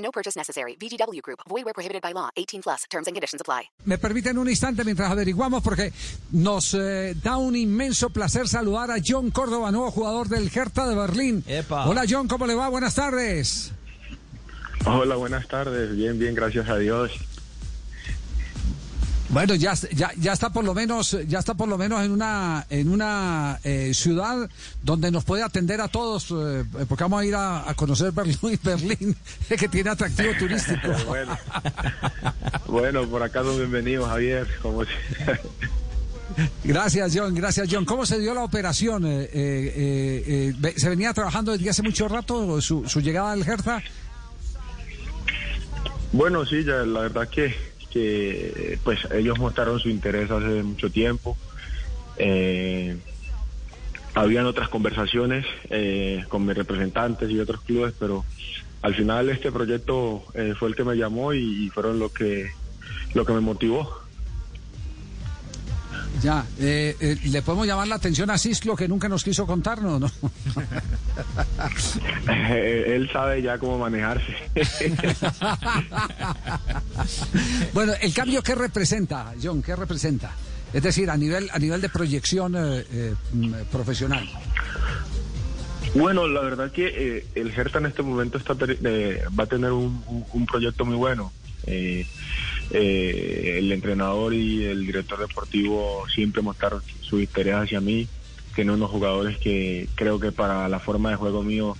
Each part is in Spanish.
No purchase necessary. VGW Group. Void where prohibited by law. 18 plus. Terms and conditions apply. Me permiten un instante mientras averiguamos porque nos eh, da un inmenso placer saludar a John Córdoba, nuevo jugador del Hertha de Berlín. Epa. Hola John, ¿cómo le va? Buenas tardes. Hola, buenas tardes. Bien, bien, gracias a Dios. Bueno, ya, ya, ya está por lo menos, ya está por lo menos en una, en una eh, ciudad donde nos puede atender a todos, eh, porque vamos a ir a, a conocer Berlín, Berlín, que tiene atractivo turístico. bueno. bueno, por acá son bienvenidos, Javier. Como Gracias, John. Gracias, John. ¿Cómo se dio la operación? Eh, eh, eh, eh, ¿Se venía trabajando desde hace mucho rato su, su llegada al Hertha? bueno, sí, ya la verdad que, que pues ellos mostraron su interés hace mucho tiempo. Eh, habían otras conversaciones eh, con mis representantes y otros clubes, pero al final este proyecto eh, fue el que me llamó y, fueron lo que lo que me motivó. Ya. eh, eh, ¿Le podemos llamar la atención a Cislo que nunca nos quiso contarnos, no? Eh, él sabe ya cómo manejarse. bueno, el cambio qué representa, John, ¿qué representa? Es decir, a nivel a nivel de proyección eh, eh, profesional. Bueno, la verdad que el Hertha en este momento está eh, va a tener un, un- un proyecto muy bueno. Eh, eh, el entrenador y el director deportivo siempre mostraron su interés hacia mí. Tiene unos jugadores que creo que para la forma de juego mío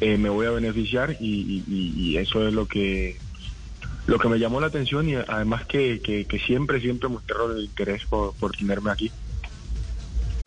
eh, me voy a beneficiar y eso es lo que lo que me llamó la atención y además que, que- que siempre siempre mostraron el interés por, por tenerme aquí.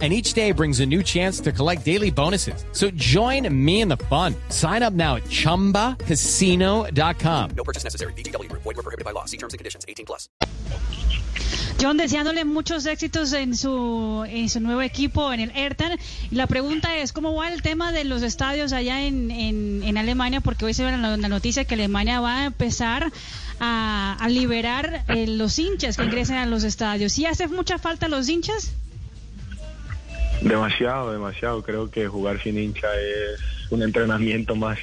And each day brings a new chance to collect daily bonuses. So join me in the fun. Sign up now at chumbacasino.com. No purchase necessary. Group. Void where prohibited by law. See terms and conditions. 18 plus. John, deseándole muchos éxitos en su, en su nuevo equipo, en el Ertan. Y la pregunta es, ¿cómo va el tema de los estadios allá en, en, en Alemania? Porque hoy se ve la, la noticia que Alemania va a empezar a, a liberar eh, los hinchas que ingresen a los estadios. ¿Sí hace mucha falta los hinchas? Demasiado, demasiado. Creo que jugar sin hincha es un entrenamiento más.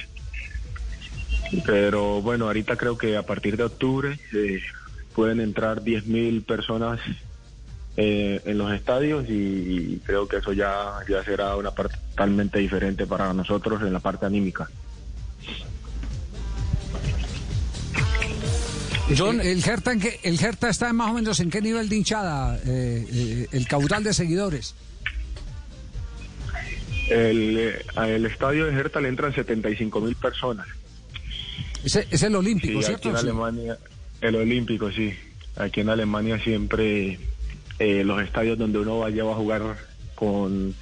Pero bueno, ahorita creo que a partir de octubre eh, pueden entrar 10.000 personas eh, en los estadios y, creo que eso ya, ya será una parte totalmente diferente para nosotros en la parte anímica. John, el Hertha, el Hertha está más o menos en qué nivel de hinchada, eh, eh, el caudal de seguidores. El, eh, al estadio de Hertha le entran 75.000 personas. Es, es el Olímpico, Sí, ¿cierto? aquí en. Alemania, el Olímpico, sí. Aquí en Alemania siempre eh, los estadios donde uno vaya va a jugar con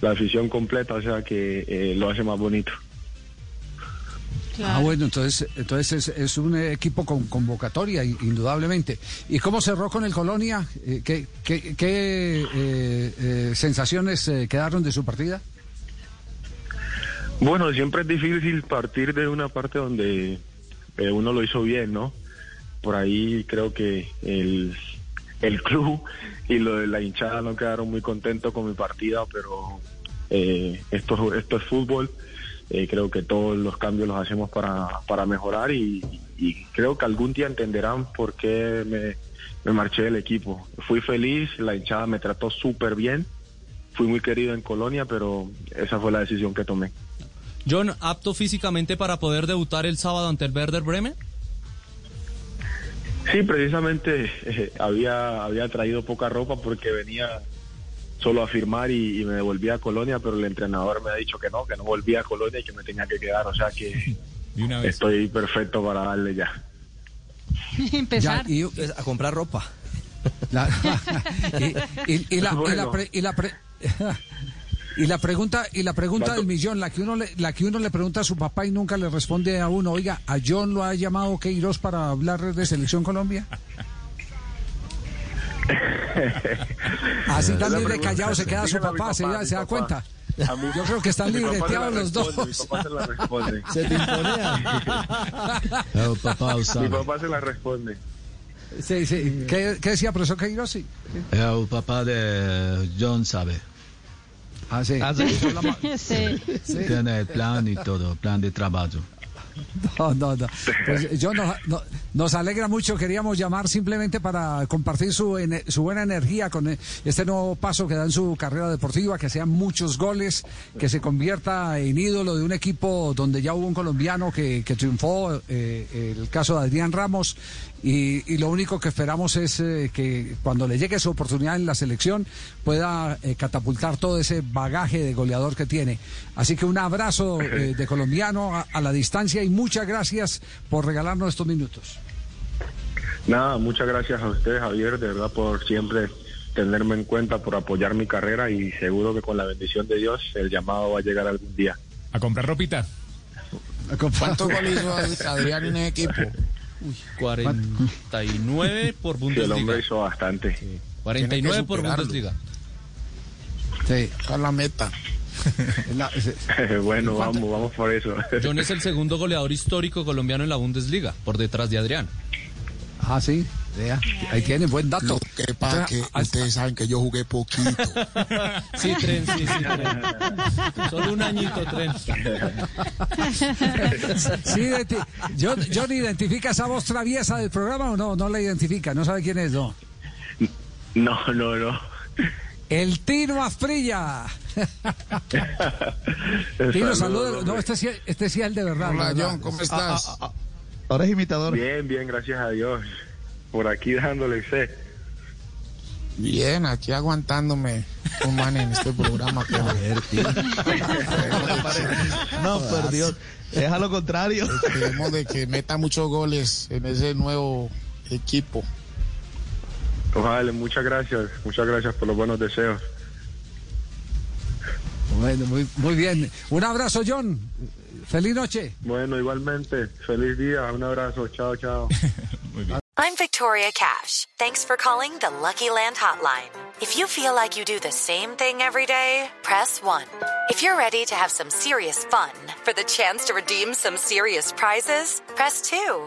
la afición completa, o sea que eh, lo hace más bonito. Ah, bueno, entonces, entonces es, es un equipo con convocatoria, indudablemente. ¿Y cómo cerró con el Colonia? ¿Qué, qué- qué, eh, eh, sensaciones quedaron de su partida? Bueno, siempre es difícil partir de una parte donde eh, uno lo hizo bien, ¿no? Por ahí creo que el, el club y lo de la hinchada no quedaron muy contentos con mi partida, pero eh, esto, es fútbol. Eh, creo que todos los cambios los hacemos para, para mejorar y, y creo que algún día entenderán por qué me, me marché del equipo. Fui feliz, la hinchada me trató súper bien, fui muy querido en Colonia, pero esa fue la decisión que tomé. John, ¿apto físicamente para poder debutar el sábado ante el Werder Bremen? Sí, precisamente eh, había, había traído poca ropa porque venía solo a firmar y, y me devolví a Colonia, pero el entrenador me ha dicho que no, que no volvía a Colonia y que me tenía que quedar, o sea que De una vez. estoy perfecto para darle ya. Empezar. Ya, y, Pues, a comprar ropa. la, y, y- y la, y la Bueno. pre- y la pre- y la pregunta y la pregunta del millón, la que uno le, la que uno le pregunta a su papá y nunca le responde a uno, oiga, ¿a John lo ha llamado Queiroz para hablar de selección Colombia? Así tan libre callado se queda su papá, se, papá, da- mi se da papá. cuenta. A mí- Yo creo que están libreteados los dos. Mi papá se la responde. Se te papá Mi papá se la responde. Sí, sí. ¿Qué, qué decía profesor Queiroz? Sí. El papá de John sabe. Ah, sí. Ah, sí. Sí. Tiene el plan y todo, plan de trabajo. No, no, no. Pues yo nos, no- nos alegra mucho. Queríamos llamar simplemente para compartir su, su buena energía con eh, este nuevo paso que da en su carrera deportiva, que sean muchos goles, que se convierta en ídolo de un equipo donde ya hubo un colombiano que, que triunfó, eh, el caso de Adrián Ramos. Y, y lo único que esperamos es eh, que cuando le llegue su oportunidad en la selección pueda eh, catapultar todo ese bagaje de goleador que tiene. Así que un abrazo eh, de colombiano a, a la distancia y muchas gracias por regalarnos estos minutos. Nada, muchas gracias a usted, Javier, de verdad, por siempre tenerme en cuenta, por apoyar mi carrera y seguro que con la bendición de Dios el llamado va a llegar algún día. A comprar ropita. ¿Cuántos goles hizo Adrián en ese equipo? 49 por Sí, el hombre Bundesliga. hizo bastante. 49 Tiene que por superarlo. Bundesliga. Sí. Es la meta. La- sí. bueno, vamos, vamos por eso. John es el segundo goleador histórico colombiano en la Bundesliga, por detrás de Adrián. Ah, sí. Vea, Ahí tienen buen dato. Lo que pasa es que ustedes saben que yo jugué poquito. Sí, tren, sí, sí, tren. Solo un añito, tren. Sí, John, John identifica esa voz traviesa del programa o no? No la identifica, no sabe quién es, no. No, no, no. El Tino Asprilla. Tino, Saludos. No, este sí, este sí es el de verdad. Hola, ¿verdad? John, ¿cómo estás? Ahora es imitador. Bien, bien, gracias a Dios. Por aquí dándole fe. Bien, aquí aguantándome un man en este programa. pero No, por Dios. Es a lo contrario. Esperemos de que meta muchos goles en ese nuevo equipo. Ojalá, muchas gracias. Muchas gracias por los buenos deseos. Bueno, muy, muy bien. Un abrazo, John. Feliz noche. Bueno, igualmente. Feliz día. Un abrazo. Chao, chao. I'm Victoria Cash. Thanks for calling the Lucky Land Hotline. If you feel like you do the same thing every day, press 1. If you're ready to have some serious fun for the chance to redeem some serious prizes, press 2.